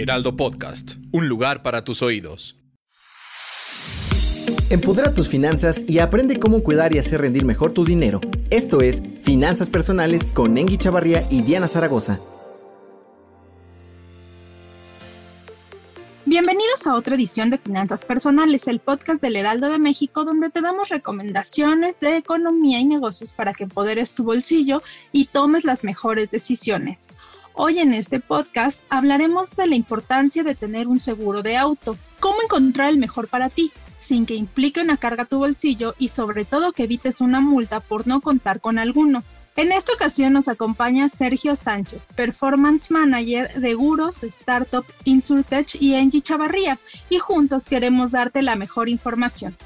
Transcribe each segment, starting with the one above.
Heraldo Podcast, un lugar para tus oídos. Empodera tus finanzas y aprende cómo cuidar y hacer rendir mejor tu dinero. Esto es Finanzas Personales con Engi Chavarría y Diana Zaragoza. Bienvenidos a otra edición de Finanzas Personales, el podcast del Heraldo de México, donde te damos recomendaciones de economía y negocios para que empoderes tu bolsillo y tomes las mejores decisiones. Hoy en este podcast hablaremos de la importancia de tener un seguro de auto, cómo encontrar el mejor para ti, sin que implique una carga a tu bolsillo y sobre todo que evites una multa por no contar con alguno. En esta ocasión nos acompaña Sergio Sánchez, Performance Manager de Guros, Startup Insurtech y Engie Chavarría, y juntos queremos darte la mejor información.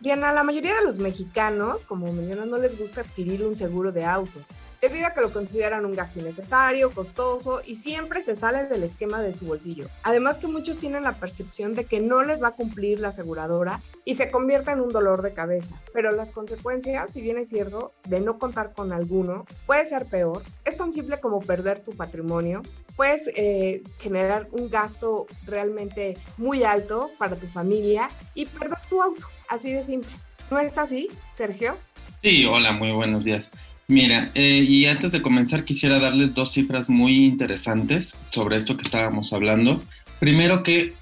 Bien, a la mayoría de los mexicanos, como mencionas, no les gusta adquirir un seguro de autos debido a que lo consideran un gasto innecesario, costoso y siempre se sale del esquema de su bolsillo. Además que muchos tienen la percepción de que no les va a cumplir la aseguradora y se convierte en un dolor de cabeza. Pero las consecuencias, si bien es cierto, de no contar con alguno, puede ser peor. Es tan simple como perder tu patrimonio. Puedes eh, generar un gasto realmente muy alto para tu familia y perder tu auto. Así de simple. ¿No es así, Sergio? Sí, hola, muy buenos días. Mira, eh, y antes de comenzar quisiera darles dos cifras muy interesantes sobre esto que estábamos hablando. Primero que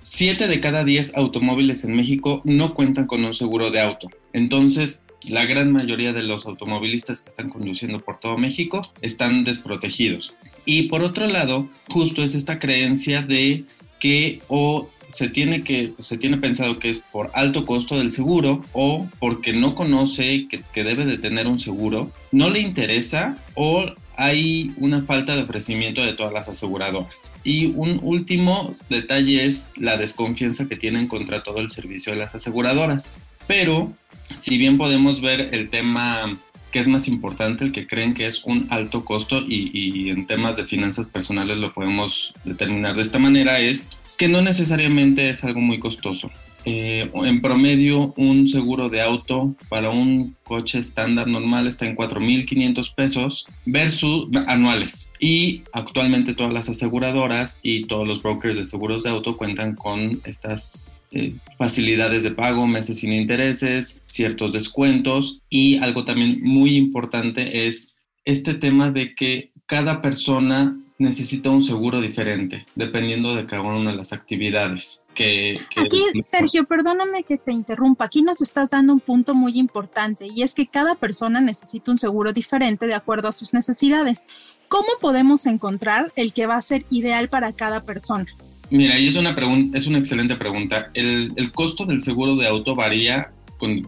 7 de cada 10 automóviles en México no cuentan con un seguro de auto. Entonces, la gran mayoría de los automovilistas que están conduciendo por todo México están desprotegidos. Y por otro lado, justo es esta creencia de que o se tiene que se tiene pensado que es por alto costo del seguro o porque no conoce que, debe de tener un seguro, no le interesa o hay una falta de ofrecimiento de todas las aseguradoras. Y un último detalle es la desconfianza que tienen contra todo el servicio de las aseguradoras. Pero si bien podemos ver el tema que es más importante, el que creen que es un alto costo y en temas de finanzas personales lo podemos determinar de esta manera, es que no necesariamente es algo muy costoso. Eh, en promedio, un seguro de auto para un coche estándar normal está en 4.500 pesos versus anuales. Y actualmente todas las aseguradoras y todos los brokers de seguros de auto cuentan con estas eh, facilidades de pago, meses sin intereses, ciertos descuentos y algo también muy importante es este tema de que cada persona necesita un seguro diferente, dependiendo de cada una de las actividades que... Aquí, Sergio, perdóname que te interrumpa, aquí nos estás dando un punto muy importante y es que cada persona necesita un seguro diferente de acuerdo a sus necesidades. ¿Cómo podemos encontrar el que va a ser ideal para cada persona? Mira, y es una, pregunta, es una excelente pregunta. El, el costo del seguro de auto varía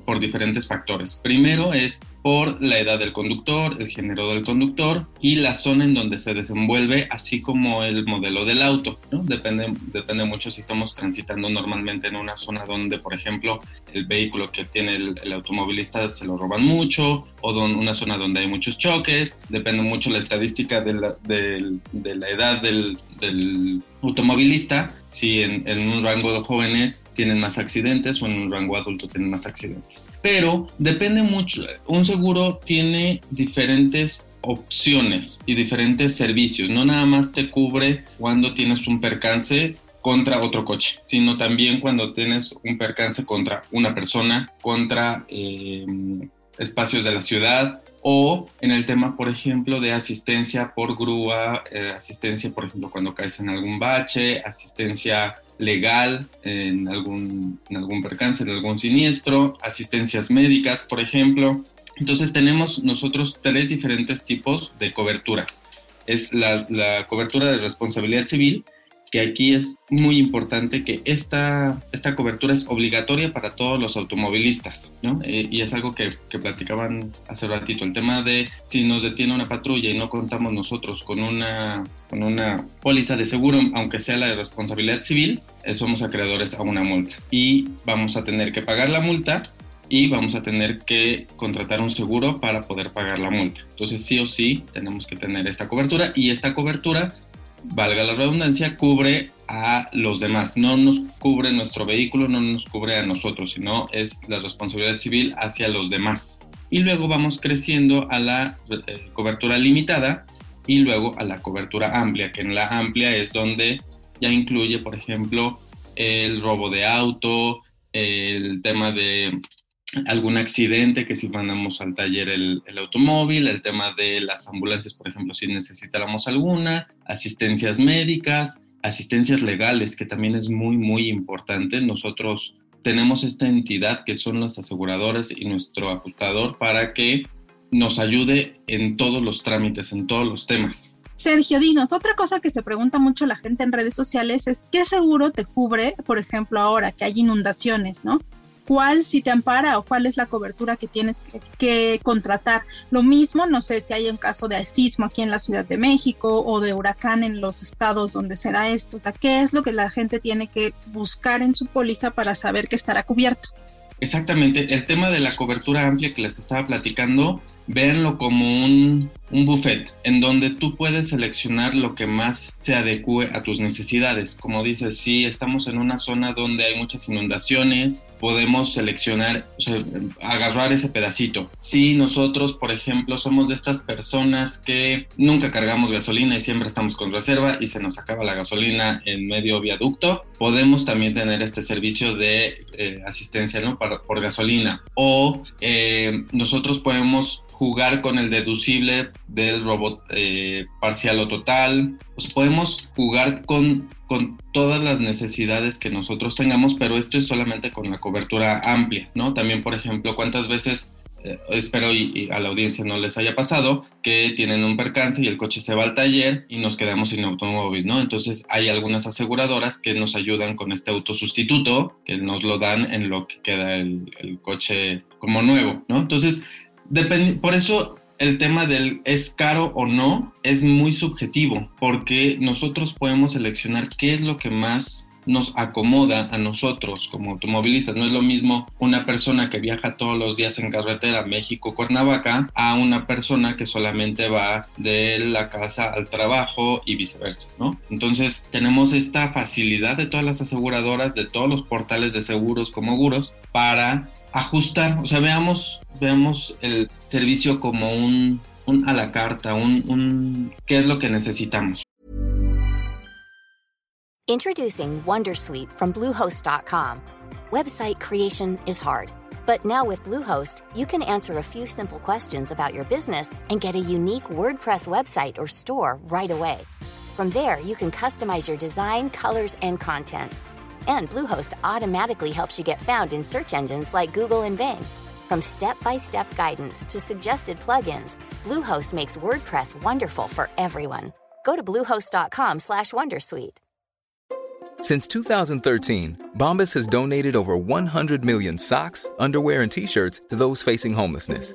por diferentes factores. Primero es por la edad del conductor, el género del conductor y la zona en donde se desenvuelve, así como el modelo del auto. Depende, depende mucho si estamos transitando normalmente en una zona donde, por ejemplo, el vehículo que tiene el, automovilista se lo roban mucho o don, una zona donde hay muchos choques. Depende mucho la estadística de la, de, la edad del, del automovilista, si en, en, un rango de jóvenes tienen más accidentes o en un rango adulto tienen más accidentes. Pero depende mucho, un seguro tiene diferentes opciones y diferentes servicios, no nada más te cubre cuando tienes un percance contra otro coche, sino también cuando tienes un percance contra una persona, contra eh, espacios de la ciudad, o en el tema, por ejemplo, de asistencia por grúa, eh, asistencia, por ejemplo, cuando caes en algún bache, asistencia legal en algún, en algún percance, en algún siniestro, asistencias médicas, por ejemplo. Entonces tenemos nosotros tres diferentes tipos de coberturas. Es la, cobertura de responsabilidad civil, que aquí es muy importante que esta, esta cobertura es obligatoria para todos los automovilistas, ¿no? Eh, y es algo que, que, platicaban hace ratito, el tema de si nos detiene una patrulla y no contamos nosotros con una, con una póliza de seguro, aunque sea la de responsabilidad civil, eh, somos acreedores a una multa y vamos a tener que pagar la multa y vamos a tener que contratar un seguro para poder pagar la multa. Entonces sí o sí tenemos que tener esta cobertura y esta cobertura valga la redundancia, cubre a los demás. No nos cubre nuestro vehículo, no nos cubre a nosotros, sino es la responsabilidad civil hacia los demás. Y luego vamos creciendo a la eh, cobertura limitada y luego a la cobertura amplia, que en la amplia es donde ya incluye, por ejemplo, el robo de auto, el tema de algún accidente, que si mandamos al taller el, automóvil, el tema de las ambulancias, por ejemplo, si necesitáramos alguna, asistencias médicas, asistencias legales, que también es muy, muy importante. Nosotros tenemos esta entidad que son las aseguradoras y nuestro ajustador para que nos ayude en todos los trámites, en todos los temas. Sergio, dinos, otra cosa que se pregunta mucho la gente en redes sociales es qué seguro te cubre, por ejemplo, ahora que hay inundaciones, ¿no? Cuál si te ampara o cuál es la cobertura que tienes que, contratar. Lo mismo, no sé si hay un caso de sismo aquí en la Ciudad de México o de huracán en los estados donde será esto. O sea, ¿qué es lo que la gente tiene que buscar en su póliza para saber que estará cubierto? Exactamente, el tema de la cobertura amplia que les estaba platicando véanlo como un, un, buffet en donde tú puedes seleccionar lo que más se adecue a tus necesidades. Como dices, si estamos en una zona donde hay muchas inundaciones, podemos seleccionar, agarrar ese pedacito. Si nosotros, por ejemplo, somos de estas personas que nunca cargamos gasolina y siempre estamos con reserva y se nos acaba la gasolina en medio viaducto, podemos también tener este servicio de eh, asistencia ¿no? por gasolina. O eh, nosotros podemos jugar con el deducible del robot eh, parcial o total. Pues podemos jugar con, con todas las necesidades que nosotros tengamos, pero esto es solamente con la cobertura amplia, ¿no? También, por ejemplo, cuántas veces eh, espero y, a la audiencia no les haya pasado que tienen un percance y el coche se va al taller y nos quedamos sin automóvil, ¿no? Entonces hay algunas aseguradoras que nos ayudan con este autosustituto, que nos lo dan en lo que queda el, el coche como nuevo, ¿no? Entonces por eso el tema del es caro o no es muy subjetivo, porque nosotros podemos seleccionar qué es lo que más nos acomoda a nosotros como automovilistas. No es lo mismo una persona que viaja todos los días en carretera México-Cuernavaca a una persona que solamente va de la casa al trabajo y viceversa, ¿no? Entonces tenemos esta facilidad de todas las aseguradoras, de todos los portales de seguros como Guros, para ajustar, o sea, veamos, veamos el servicio como un, un a la carta, un, un qué es lo que necesitamos. Introducing Wondersuite from Bluehost.com. Website creation is hard, but now with Bluehost, you can answer a few simple questions about your business and get a unique WordPress website or store right away. From there, you can customize your design, colors, and content And Bluehost automatically helps you get found in search engines like Google and Bing. From step-by-step guidance to suggested plugins, Bluehost makes WordPress wonderful for everyone. Go to bluehost.com/wondersuite. Since 2013, Bombas has donated over 100 million socks, underwear, and t-shirts to those facing homelessness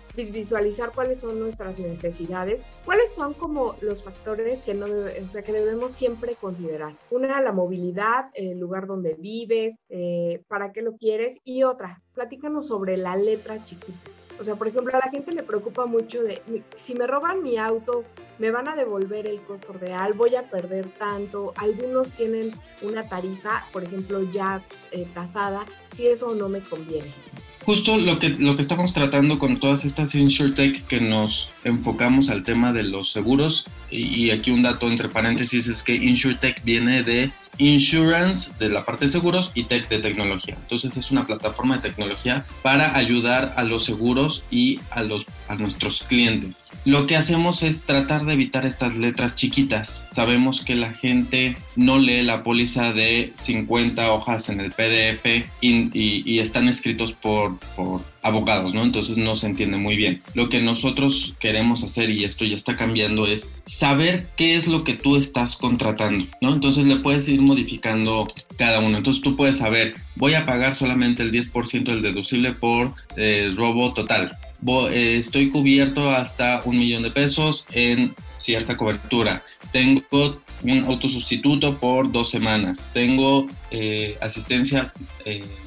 visualizar cuáles son nuestras necesidades, cuáles son como los factores que, no o sea, que debemos siempre considerar. Una, la movilidad, el lugar donde vives, eh, para qué lo quieres, y otra, platícanos sobre la letra chiquita. O sea, por ejemplo, a la gente le preocupa mucho de, si me roban mi auto, me van a devolver el costo real, voy a perder tanto. Algunos tienen una tarifa, por ejemplo, ya eh, tasada, si eso no me conviene justo lo que, lo que estamos tratando con todas estas InsurTech que nos enfocamos al tema de los seguros, y, aquí un dato entre paréntesis es que InsurTech viene de Insurance de la parte de seguros y Tech de tecnología. Entonces es una plataforma de tecnología para ayudar a los seguros y a, los, a nuestros clientes. Lo que hacemos es tratar de evitar estas letras chiquitas. Sabemos que la gente no lee la póliza de 50 hojas en el PDF y, están escritos por, por abogados, ¿no? Entonces no se entiende muy bien. Lo que nosotros queremos hacer, y esto ya está cambiando, es saber qué es lo que tú estás contratando, ¿no? Entonces le puedes ir modificando cada uno. Entonces tú puedes saber, voy a pagar solamente el 10% del deducible por eh, robo total. Eh, estoy cubierto hasta un millón de pesos en cierta cobertura. Tengo un autosustituto por dos semanas. Tengo eh, asistencia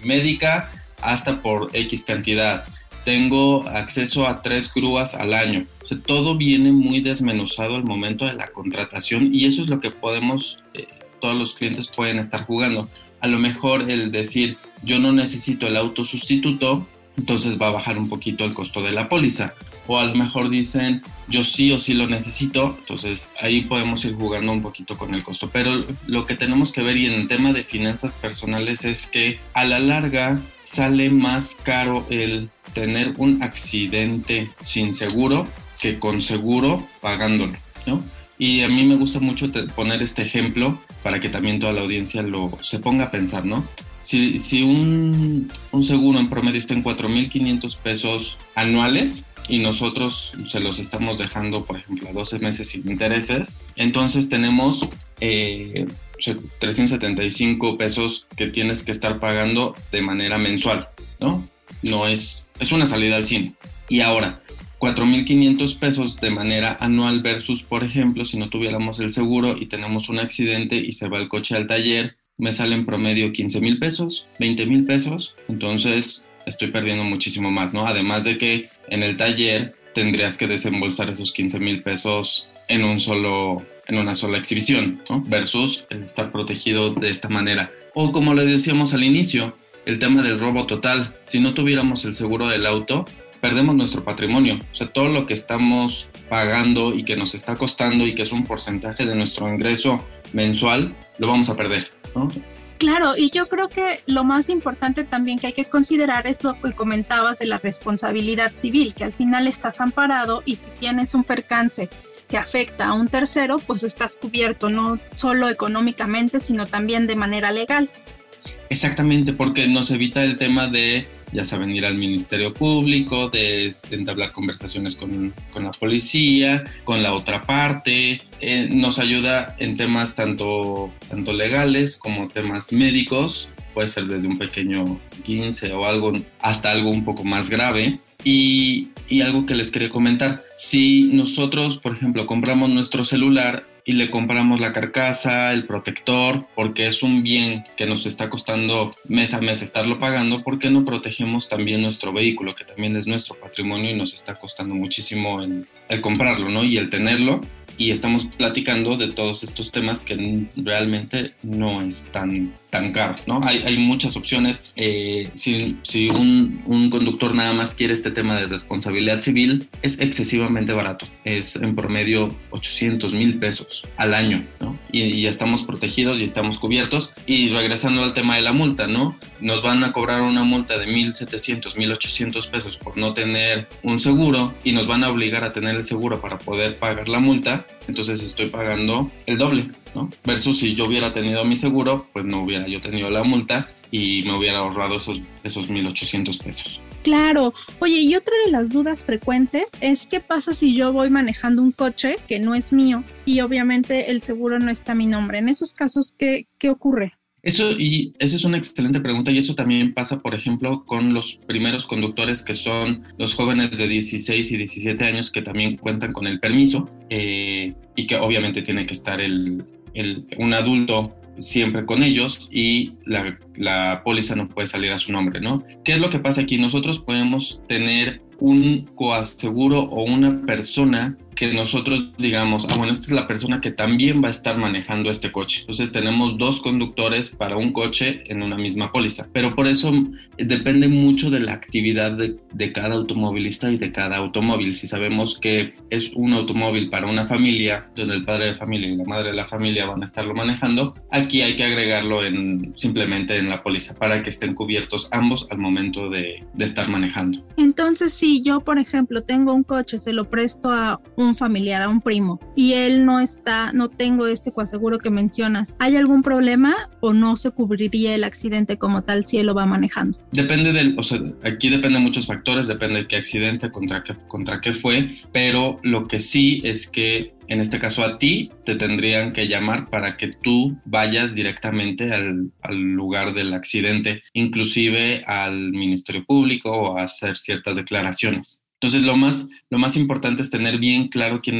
médica hasta por X cantidad. Tengo acceso a tres grúas al año. O sea, todo viene muy desmenuzado al momento de la contratación y eso es lo que podemos, eh, todos los clientes pueden estar jugando. A lo mejor el decir, yo no necesito el auto sustituto, entonces va a bajar un poquito el costo de la póliza. O a lo mejor dicen, yo sí o sí lo necesito, entonces ahí podemos ir jugando un poquito con el costo. Pero lo que tenemos que ver y en el tema de finanzas personales es que a la larga sale más caro el tener un accidente sin seguro que con seguro pagándolo, ¿no? Y a mí me gusta mucho poner este ejemplo para que también toda la audiencia lo se ponga a pensar, ¿no? Si, si un, un seguro en promedio está en 4.500 pesos anuales, y nosotros se los estamos dejando, por ejemplo, a 12 meses sin intereses, entonces tenemos eh, 375 pesos que tienes que estar pagando de manera mensual, ¿no? No es, es una salida al cine. Y ahora, 4.500 pesos de manera anual versus, por ejemplo, si no tuviéramos el seguro y tenemos un accidente y se va el coche al taller, me sale en promedio 15 mil pesos, 20 mil pesos, entonces estoy perdiendo muchísimo más, ¿no? Además de que en el taller tendrías que desembolsar esos 15 mil pesos en un solo en una sola exhibición, ¿no? versus estar protegido de esta manera. O como le decíamos al inicio, el tema del robo total. Si no tuviéramos el seguro del auto, perdemos nuestro patrimonio. O sea, todo lo que estamos pagando y que nos está costando y que es un porcentaje de nuestro ingreso mensual, lo vamos a perder. ¿no? Claro, y yo creo que lo más importante también que hay que considerar es lo que comentabas de la responsabilidad civil, que al final estás amparado y si tienes un percance que afecta a un tercero, pues estás cubierto no solo económicamente, sino también de manera legal. Exactamente, porque nos evita el tema de, ya saben, ir al Ministerio Público, de entablar conversaciones con, con la policía, con la otra parte. Eh, nos ayuda en temas tanto, tanto legales como temas médicos, puede ser desde un pequeño 15 o algo hasta algo un poco más grave. Y, y algo que les quería comentar, si nosotros, por ejemplo, compramos nuestro celular y le compramos la carcasa, el protector, porque es un bien que nos está costando mes a mes estarlo pagando, ¿por qué no protegemos también nuestro vehículo, que también es nuestro patrimonio y nos está costando muchísimo el, el comprarlo, ¿no? Y el tenerlo y estamos platicando de todos estos temas que realmente no es tan, tan caro, ¿no? Hay, hay muchas opciones. Eh, si, si un, un, conductor nada más quiere este tema de responsabilidad civil, es excesivamente barato. Es en promedio 800 mil pesos al año, ¿no? Y, y, ya estamos protegidos y estamos cubiertos. Y regresando al tema de la multa, ¿no? Nos van a cobrar una multa de 1.700, 1.800 pesos por no tener un seguro y nos van a obligar a tener el seguro para poder pagar la multa entonces estoy pagando el doble, ¿no? Versus si yo hubiera tenido mi seguro, pues no hubiera yo tenido la multa y me hubiera ahorrado esos, esos 1.800 pesos. Claro. Oye, y otra de las dudas frecuentes es qué pasa si yo voy manejando un coche que no es mío y obviamente el seguro no está a mi nombre. En esos casos, ¿qué, qué ocurre? Eso, y esa es una excelente pregunta y eso también pasa, por ejemplo, con los primeros conductores que son los jóvenes de 16 y 17 años que también cuentan con el permiso eh, y que obviamente tiene que estar el, el, un adulto siempre con ellos y la, la póliza no puede salir a su nombre, ¿no? ¿Qué es lo que pasa aquí? Nosotros podemos tener un coaseguro o una persona que nosotros digamos, ah, bueno, esta es la persona que también va a estar manejando este coche. Entonces tenemos dos conductores para un coche en una misma póliza. Pero por eso depende mucho de la actividad de, cada automovilista y de cada automóvil. Si sabemos que es un automóvil para una familia, donde el padre de familia y la madre de la familia van a estarlo manejando, aquí hay que agregarlo en, simplemente en la póliza para que estén cubiertos ambos al momento de, de estar manejando. Entonces, si yo, por ejemplo, tengo un coche, se lo presto a familiar, a un primo, y él no está, no tengo este coaseguro que mencionas, ¿hay algún problema o no se cubriría el accidente como tal si él lo va manejando? Depende del, o sea, aquí depende de muchos factores, depende de qué accidente, contra qué, contra qué fue, pero lo que sí es que en este caso a ti te tendrían que llamar para que tú vayas directamente al, al, lugar del accidente, inclusive al Ministerio Público o a hacer ciertas declaraciones. Entonces, lo más, lo más importante es tener bien claro quién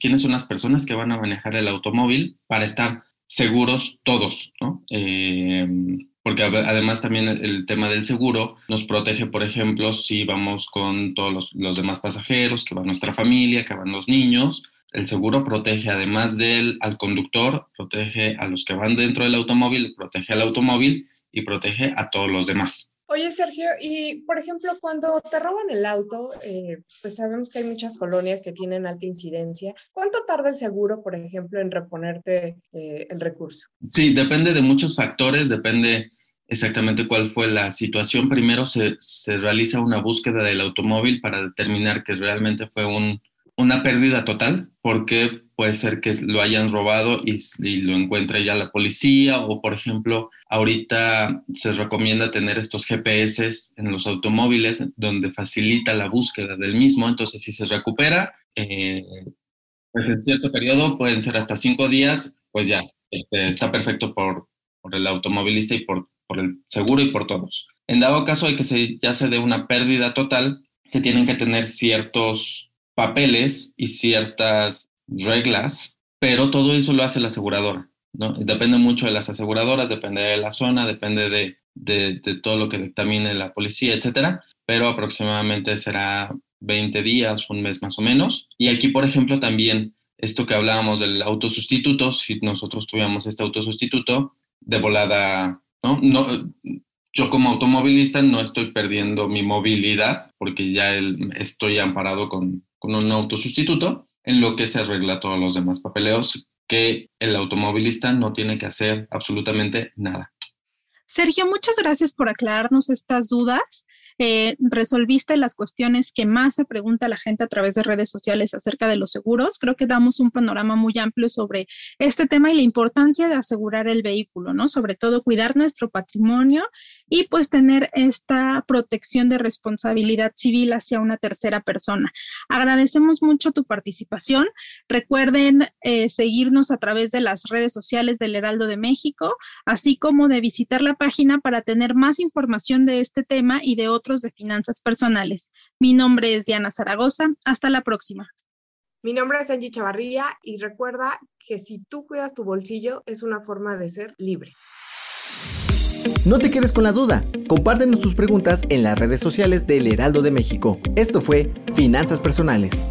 quiénes son las personas que van a manejar el automóvil para estar seguros todos, ¿no? Eh, porque además también el, el, tema del seguro nos protege, por ejemplo, si vamos con todos los, los demás pasajeros, que va nuestra familia, que van los niños, el seguro protege además del al conductor, protege a los que van dentro del automóvil, protege al automóvil y protege a todos los demás. Oye, Sergio, y por ejemplo, cuando te roban el auto, eh, pues sabemos que hay muchas colonias que tienen alta incidencia. ¿Cuánto tarda el seguro, por ejemplo, en reponerte eh, el recurso? Sí, depende de muchos factores, depende exactamente cuál fue la situación. Primero se, se realiza una búsqueda del automóvil para determinar que realmente fue un, una pérdida total, porque puede ser que lo hayan robado y, lo encuentre ya la policía, o por ejemplo, ahorita se recomienda tener estos GPS en los automóviles donde facilita la búsqueda del mismo, entonces si se recupera, eh, pues en cierto periodo, pueden ser hasta cinco días, pues ya, este, está perfecto por, por, el automovilista y por, por el seguro y por todos. En dado caso de que se, ya se dé una pérdida total, se tienen que tener ciertos papeles y ciertas reglas, pero todo eso lo hace la aseguradora. ¿no? Depende mucho de las aseguradoras, depende de la zona, depende de, de, de todo lo que dictamine la policía, etcétera, pero aproximadamente será 20 días, un mes más o menos. Y aquí, por ejemplo, también esto que hablábamos del autosustituto, si nosotros tuviéramos este autosustituto, de volada, ¿no? no yo como automovilista no estoy perdiendo mi movilidad porque ya el, estoy amparado con, con un autosustituto, en lo que se arregla todos los demás papeleos que el automovilista no tiene que hacer absolutamente nada. Sergio, muchas gracias por aclararnos estas dudas. Eh, resolviste las cuestiones que más se pregunta la gente a través de redes sociales acerca de los seguros. Creo que damos un panorama muy amplio sobre este tema y la importancia de asegurar el vehículo, ¿no? Sobre todo cuidar nuestro patrimonio y pues tener esta protección de responsabilidad civil hacia una tercera persona. Agradecemos mucho tu participación. Recuerden eh, seguirnos a través de las redes sociales del Heraldo de México, así como de visitar la página para tener más información de este tema y de otros de finanzas personales. Mi nombre es Diana Zaragoza. Hasta la próxima. Mi nombre es Angie Chavarría y recuerda que si tú cuidas tu bolsillo es una forma de ser libre. No te quedes con la duda. Compártenos tus preguntas en las redes sociales del Heraldo de México. Esto fue Finanzas Personales.